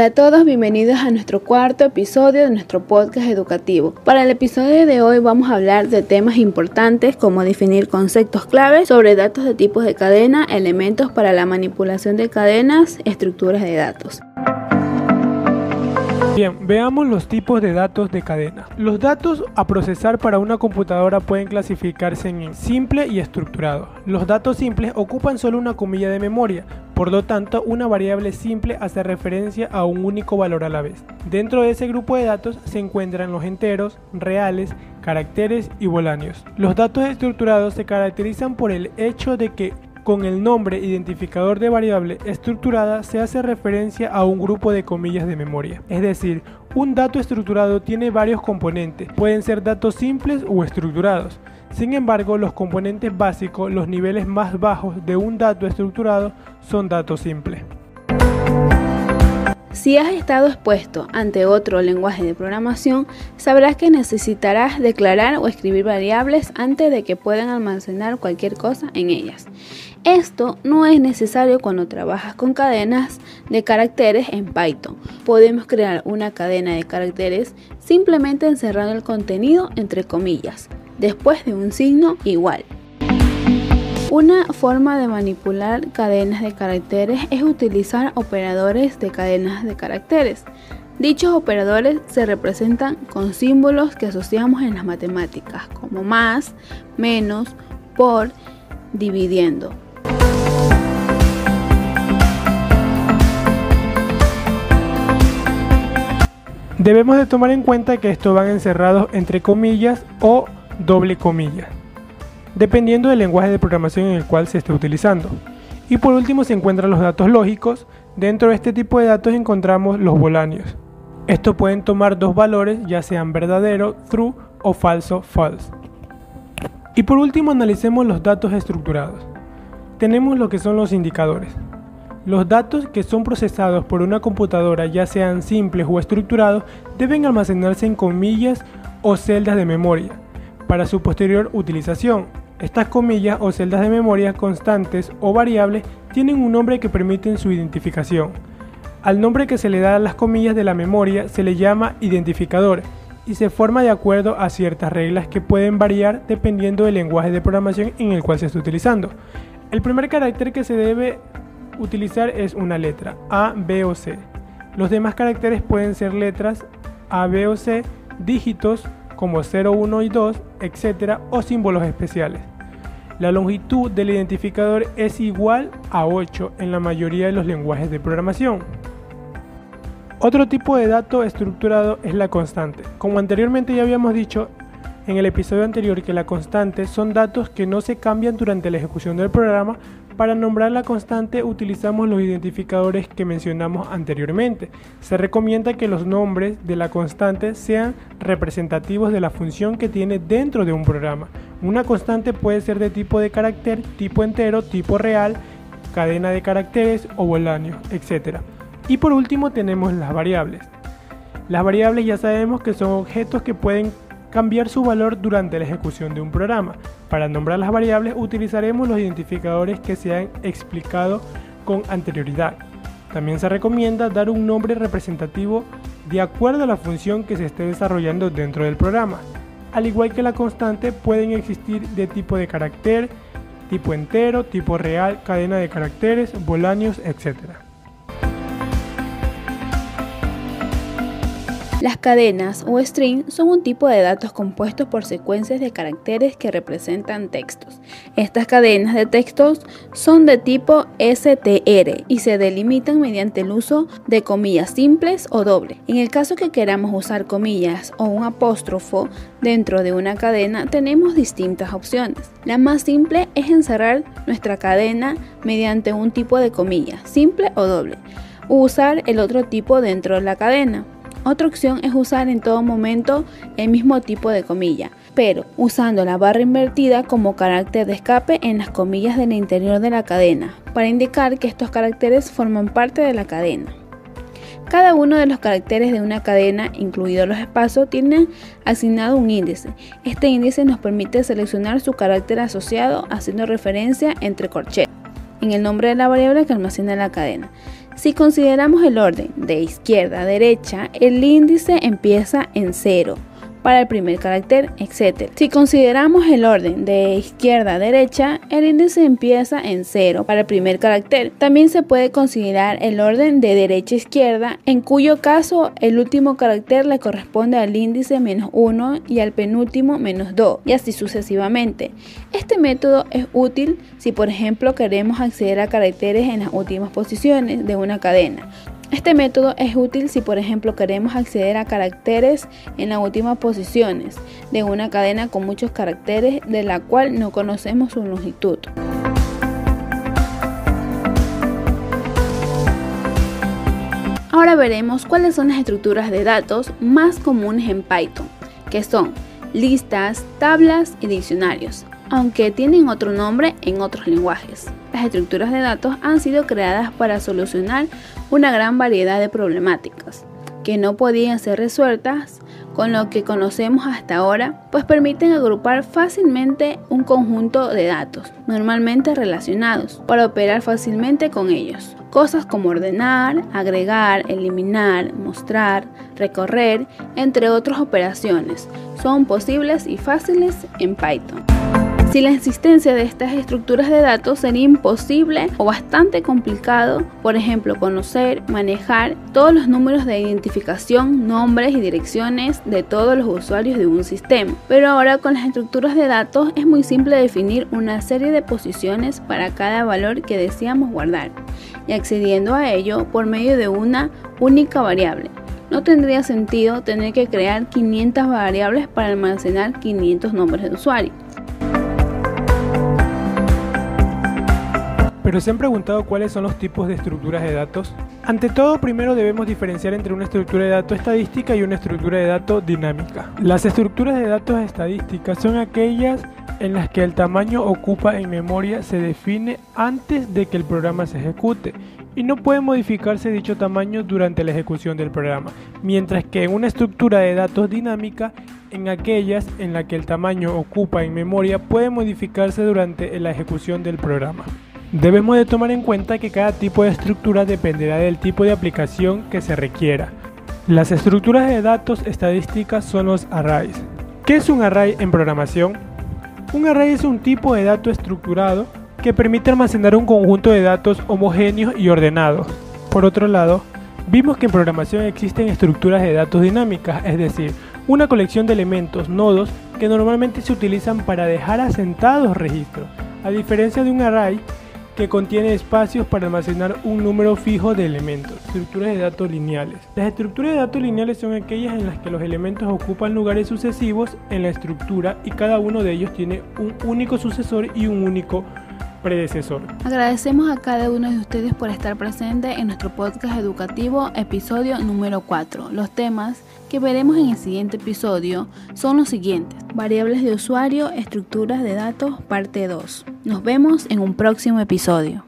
Hola a todos, bienvenidos a nuestro cuarto episodio de nuestro podcast educativo. Para el episodio de hoy vamos a hablar de temas importantes como definir conceptos claves sobre datos de tipos de cadena, elementos para la manipulación de cadenas, estructuras de datos. Bien, veamos los tipos de datos de cadena. Los datos a procesar para una computadora pueden clasificarse en simple y estructurado. Los datos simples ocupan solo una comilla de memoria, por lo tanto una variable simple hace referencia a un único valor a la vez. Dentro de ese grupo de datos se encuentran los enteros, reales, caracteres y voláneos. Los datos estructurados se caracterizan por el hecho de que con el nombre identificador de variable estructurada se hace referencia a un grupo de comillas de memoria. Es decir, un dato estructurado tiene varios componentes, pueden ser datos simples o estructurados. Sin embargo, los componentes básicos, los niveles más bajos de un dato estructurado, son datos simples. Si has estado expuesto ante otro lenguaje de programación, sabrás que necesitarás declarar o escribir variables antes de que puedan almacenar cualquier cosa en ellas. Esto no es necesario cuando trabajas con cadenas de caracteres en Python. Podemos crear una cadena de caracteres simplemente encerrando el contenido entre comillas, después de un signo igual. Una forma de manipular cadenas de caracteres es utilizar operadores de cadenas de caracteres. Dichos operadores se representan con símbolos que asociamos en las matemáticas, como más, menos, por, dividiendo. Debemos de tomar en cuenta que estos van encerrados entre comillas o doble comillas dependiendo del lenguaje de programación en el cual se esté utilizando. Y por último se encuentran los datos lógicos. Dentro de este tipo de datos encontramos los voláneos. Estos pueden tomar dos valores, ya sean verdadero, true o falso, false. Y por último analicemos los datos estructurados. Tenemos lo que son los indicadores. Los datos que son procesados por una computadora, ya sean simples o estructurados, deben almacenarse en comillas o celdas de memoria para su posterior utilización. Estas comillas o celdas de memoria constantes o variables tienen un nombre que permiten su identificación. Al nombre que se le da a las comillas de la memoria se le llama identificador y se forma de acuerdo a ciertas reglas que pueden variar dependiendo del lenguaje de programación en el cual se está utilizando. El primer carácter que se debe utilizar es una letra A, B o C. Los demás caracteres pueden ser letras A, B o C, dígitos como 0, 1 y 2, etc. o símbolos especiales. La longitud del identificador es igual a 8 en la mayoría de los lenguajes de programación. Otro tipo de dato estructurado es la constante. Como anteriormente ya habíamos dicho en el episodio anterior que la constante son datos que no se cambian durante la ejecución del programa, para nombrar la constante utilizamos los identificadores que mencionamos anteriormente. Se recomienda que los nombres de la constante sean representativos de la función que tiene dentro de un programa. Una constante puede ser de tipo de carácter, tipo entero, tipo real, cadena de caracteres o voláneo, etc. Y por último tenemos las variables. Las variables ya sabemos que son objetos que pueden cambiar su valor durante la ejecución de un programa. Para nombrar las variables utilizaremos los identificadores que se han explicado con anterioridad. También se recomienda dar un nombre representativo de acuerdo a la función que se esté desarrollando dentro del programa. Al igual que la constante, pueden existir de tipo de carácter, tipo entero, tipo real, cadena de caracteres, voláneos, etc. Las cadenas o strings son un tipo de datos compuestos por secuencias de caracteres que representan textos. Estas cadenas de textos son de tipo STR y se delimitan mediante el uso de comillas simples o dobles. En el caso que queramos usar comillas o un apóstrofo dentro de una cadena, tenemos distintas opciones. La más simple es encerrar nuestra cadena mediante un tipo de comilla, simple o doble, o usar el otro tipo dentro de la cadena. Otra opción es usar en todo momento el mismo tipo de comilla, pero usando la barra invertida como carácter de escape en las comillas del interior de la cadena, para indicar que estos caracteres forman parte de la cadena. Cada uno de los caracteres de una cadena, incluidos los espacios, tiene asignado un índice. Este índice nos permite seleccionar su carácter asociado haciendo referencia entre corchetes en el nombre de la variable que almacena la cadena. Si consideramos el orden de izquierda a derecha, el índice empieza en 0 para el primer carácter, etc. Si consideramos el orden de izquierda a derecha, el índice empieza en 0 para el primer carácter. También se puede considerar el orden de derecha a izquierda, en cuyo caso el último carácter le corresponde al índice menos 1 y al penúltimo menos 2, y así sucesivamente. Este método es útil si por ejemplo queremos acceder a caracteres en las últimas posiciones de una cadena. Este método es útil si por ejemplo queremos acceder a caracteres en las últimas posiciones de una cadena con muchos caracteres de la cual no conocemos su longitud. Ahora veremos cuáles son las estructuras de datos más comunes en Python, que son listas, tablas y diccionarios, aunque tienen otro nombre en otros lenguajes. Estructuras de datos han sido creadas para solucionar una gran variedad de problemáticas que no podían ser resueltas con lo que conocemos hasta ahora, pues permiten agrupar fácilmente un conjunto de datos, normalmente relacionados, para operar fácilmente con ellos. Cosas como ordenar, agregar, eliminar, mostrar, recorrer, entre otras operaciones, son posibles y fáciles en Python. Si la existencia de estas estructuras de datos sería imposible o bastante complicado, por ejemplo, conocer, manejar todos los números de identificación, nombres y direcciones de todos los usuarios de un sistema. Pero ahora con las estructuras de datos es muy simple definir una serie de posiciones para cada valor que deseamos guardar y accediendo a ello por medio de una única variable. No tendría sentido tener que crear 500 variables para almacenar 500 nombres de usuario. Pero se han preguntado cuáles son los tipos de estructuras de datos. Ante todo, primero debemos diferenciar entre una estructura de datos estadística y una estructura de datos dinámica. Las estructuras de datos estadísticas son aquellas en las que el tamaño ocupa en memoria se define antes de que el programa se ejecute y no puede modificarse dicho tamaño durante la ejecución del programa, mientras que en una estructura de datos dinámica, en aquellas en las que el tamaño ocupa en memoria puede modificarse durante la ejecución del programa. Debemos de tomar en cuenta que cada tipo de estructura dependerá del tipo de aplicación que se requiera. Las estructuras de datos estadísticas son los arrays. ¿Qué es un array en programación? Un array es un tipo de dato estructurado que permite almacenar un conjunto de datos homogéneos y ordenados. Por otro lado, vimos que en programación existen estructuras de datos dinámicas, es decir, una colección de elementos, nodos, que normalmente se utilizan para dejar asentados registros. A diferencia de un array, que contiene espacios para almacenar un número fijo de elementos, estructuras de datos lineales. Las estructuras de datos lineales son aquellas en las que los elementos ocupan lugares sucesivos en la estructura y cada uno de ellos tiene un único sucesor y un único predecesor. Agradecemos a cada uno de ustedes por estar presente en nuestro podcast educativo episodio número 4. Los temas que veremos en el siguiente episodio son los siguientes. Variables de usuario, estructuras de datos, parte 2. Nos vemos en un próximo episodio.